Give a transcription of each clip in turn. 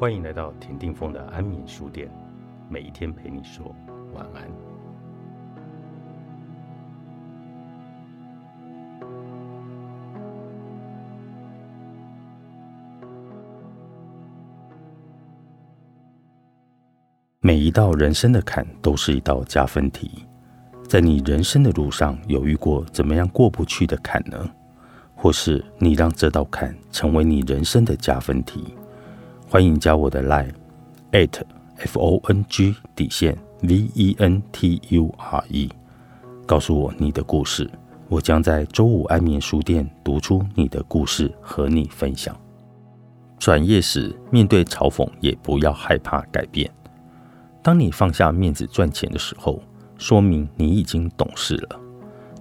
欢迎来到田定峰的安眠书店，每一天陪你说晚安。每一道人生的坎都是一道加分题，在你人生的路上有遇过怎么样过不去的坎呢？或是你让这道坎成为你人生的加分题？欢迎加我的 line at f o n g 底线 v e n t u r e，告诉我你的故事，我将在周五安眠书店读出你的故事和你分享。转业时面对嘲讽，也不要害怕改变。当你放下面子赚钱的时候，说明你已经懂事了；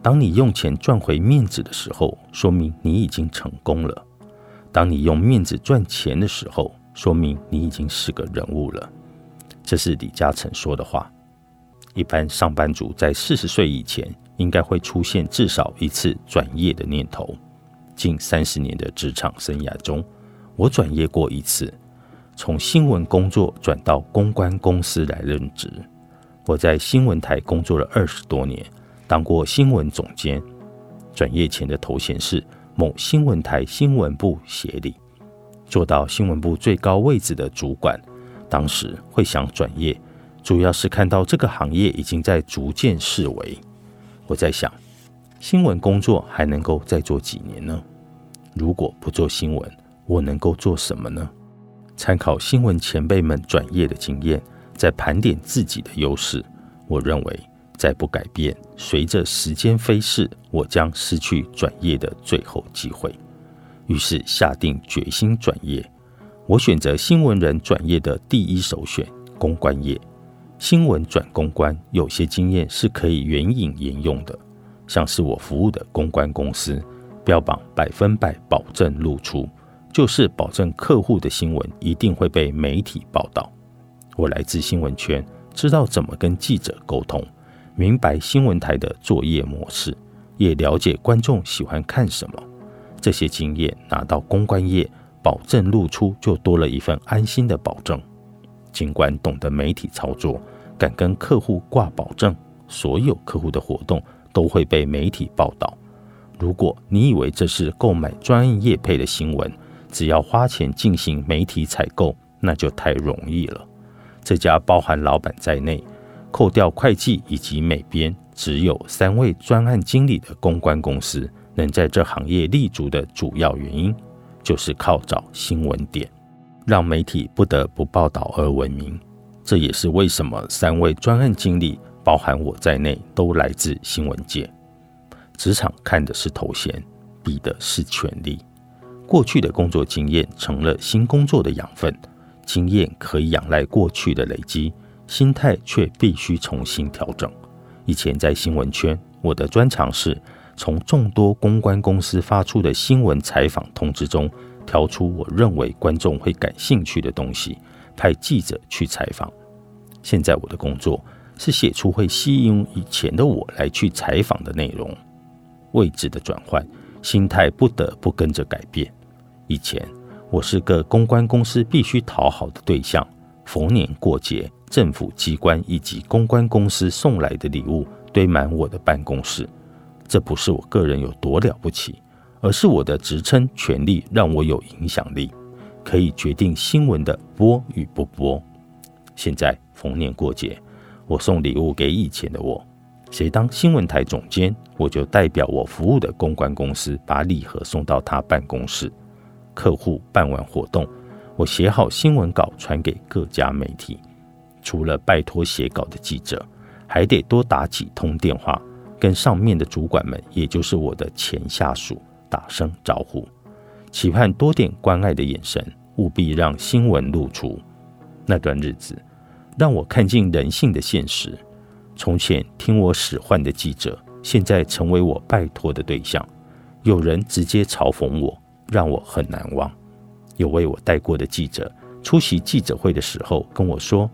当你用钱赚回面子的时候，说明你已经成功了；当你用面子赚钱的时候，说明你已经是个人物了，这是李嘉诚说的话。一般上班族在四十岁以前，应该会出现至少一次转业的念头。近三十年的职场生涯中，我转业过一次，从新闻工作转到公关公司来任职。我在新闻台工作了二十多年，当过新闻总监。转业前的头衔是某新闻台新闻部协理。做到新闻部最高位置的主管，当时会想转业，主要是看到这个行业已经在逐渐式微。我在想，新闻工作还能够再做几年呢？如果不做新闻，我能够做什么呢？参考新闻前辈们转业的经验，在盘点自己的优势，我认为再不改变，随着时间飞逝，我将失去转业的最后机会。于是下定决心转业，我选择新闻人转业的第一首选——公关业。新闻转公关，有些经验是可以援引沿用的，像是我服务的公关公司，标榜百分百保证露出，就是保证客户的新闻一定会被媒体报道。我来自新闻圈，知道怎么跟记者沟通，明白新闻台的作业模式，也了解观众喜欢看什么。这些经验拿到公关业，保证露出就多了一份安心的保证。尽管懂得媒体操作，敢跟客户挂保证，所有客户的活动都会被媒体报道。如果你以为这是购买专业配的新闻，只要花钱进行媒体采购，那就太容易了。这家包含老板在内，扣掉会计以及美编，只有三位专案经理的公关公司。能在这行业立足的主要原因，就是靠找新闻点，让媒体不得不报道而闻名。这也是为什么三位专案经理，包含我在内，都来自新闻界。职场看的是头衔，比的是权力。过去的工作经验成了新工作的养分，经验可以仰赖过去的累积，心态却必须重新调整。以前在新闻圈，我的专长是。从众多公关公司发出的新闻采访通知中，挑出我认为观众会感兴趣的东西，派记者去采访。现在我的工作是写出会吸引以前的我来去采访的内容。位置的转换，心态不得不跟着改变。以前我是个公关公司必须讨好的对象，逢年过节，政府机关以及公关公司送来的礼物堆满我的办公室。这不是我个人有多了不起，而是我的职称权力让我有影响力，可以决定新闻的播与不播。现在逢年过节，我送礼物给以前的我，谁当新闻台总监，我就代表我服务的公关公司把礼盒送到他办公室。客户办完活动，我写好新闻稿传给各家媒体，除了拜托写稿的记者，还得多打几通电话。跟上面的主管们，也就是我的前下属打声招呼，期盼多点关爱的眼神，务必让新闻露出。那段日子，让我看尽人性的现实。从前听我使唤的记者，现在成为我拜托的对象。有人直接嘲讽我，让我很难忘。有为我带过的记者，出席记者会的时候跟我说：“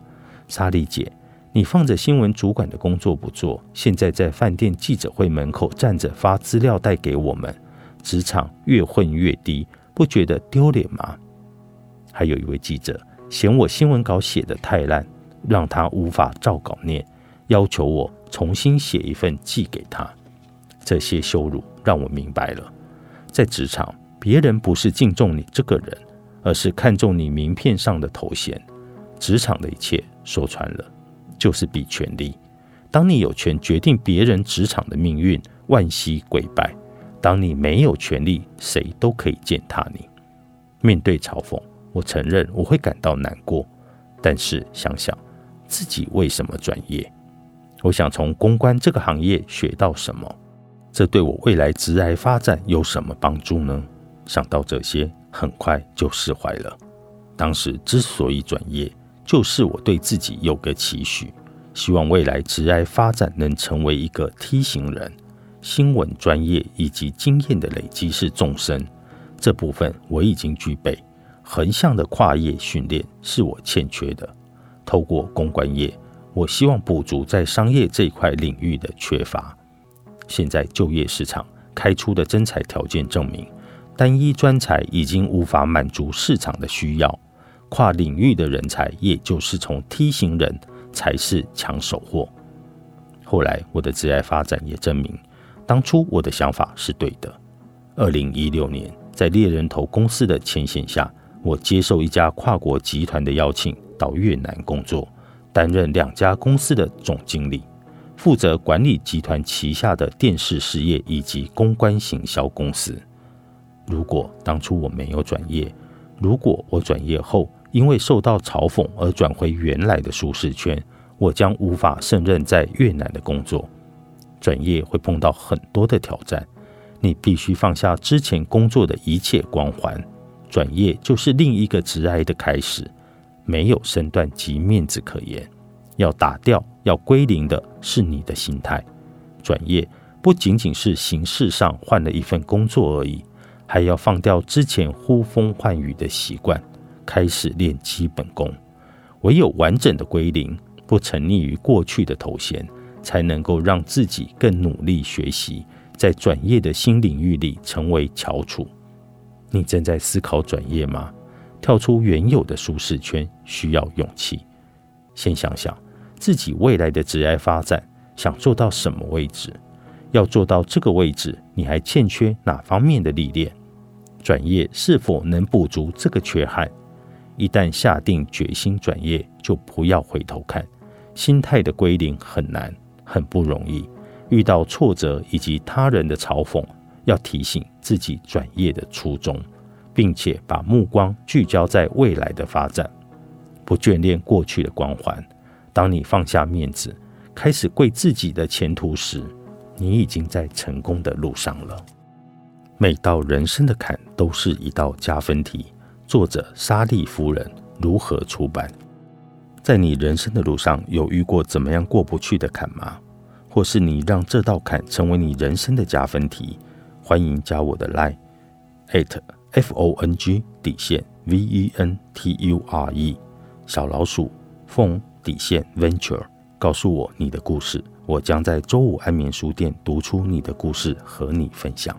莎莉姐。”你放着新闻主管的工作不做，现在在饭店记者会门口站着发资料带给我们，职场越混越低，不觉得丢脸吗？还有一位记者嫌我新闻稿写得太烂，让他无法照稿念，要求我重新写一份寄给他。这些羞辱让我明白了，在职场，别人不是敬重你这个人，而是看重你名片上的头衔。职场的一切说穿了，就是比权力。当你有权决定别人职场的命运，万膝跪拜；当你没有权利，谁都可以践踏你。面对嘲讽，我承认我会感到难过，但是想想自己为什么转业，我想从公关这个行业学到什么，这对我未来职业发展有什么帮助呢？想到这些，很快就释怀了。当时之所以转业，就是我对自己有个期许。希望未来职业发展能成为一个梯形人，新闻专业以及经验的累积是纵深，这部分我已经具备。横向的跨业训练是我欠缺的。透过公关业，我希望补足在商业这一块领域的缺乏。现在就业市场开出的征才条件证明，单一专才已经无法满足市场的需要，跨领域的人才，也就是从梯形人。才是抢手货。后来我的职业发展也证明，当初我的想法是对的。二零一六年，在猎人头公司的牵线下，我接受一家跨国集团的邀请，到越南工作，担任两家公司的总经理，负责管理集团旗下的电视事业以及公关行销公司。如果当初我没有转业，如果我转业后，因为受到嘲讽而转回原来的舒适圈，我将无法胜任在越南的工作。转业会碰到很多的挑战，你必须放下之前工作的一切光环。转业就是另一个职涯的开始，没有身段及面子可言。要打掉、要归零的是你的心态。转业不仅仅是形式上换了一份工作而已，还要放掉之前呼风唤雨的习惯。开始练基本功，唯有完整的归零，不沉溺于过去的头衔，才能够让自己更努力学习，在转业的新领域里成为翘楚。你正在思考转业吗？跳出原有的舒适圈需要勇气。先想想自己未来的职业发展想做到什么位置，要做到这个位置，你还欠缺哪方面的历练？转业是否能补足这个缺憾？一旦下定决心转业，就不要回头看。心态的归零很难，很不容易。遇到挫折以及他人的嘲讽，要提醒自己转业的初衷，并且把目光聚焦在未来的发展，不眷恋过去的光环。当你放下面子，开始跪自己的前途时，你已经在成功的路上了。每道人生的坎都是一道加分题。作者莎莉夫人如何出版？在你人生的路上，有遇过怎么样过不去的坎吗？或是你让这道坎成为你人生的加分题？欢迎加我的 line at f o n g 底线 v e n t u r e 小老鼠凤底线 venture，告诉我你的故事，我将在周五安眠书店读出你的故事和你分享。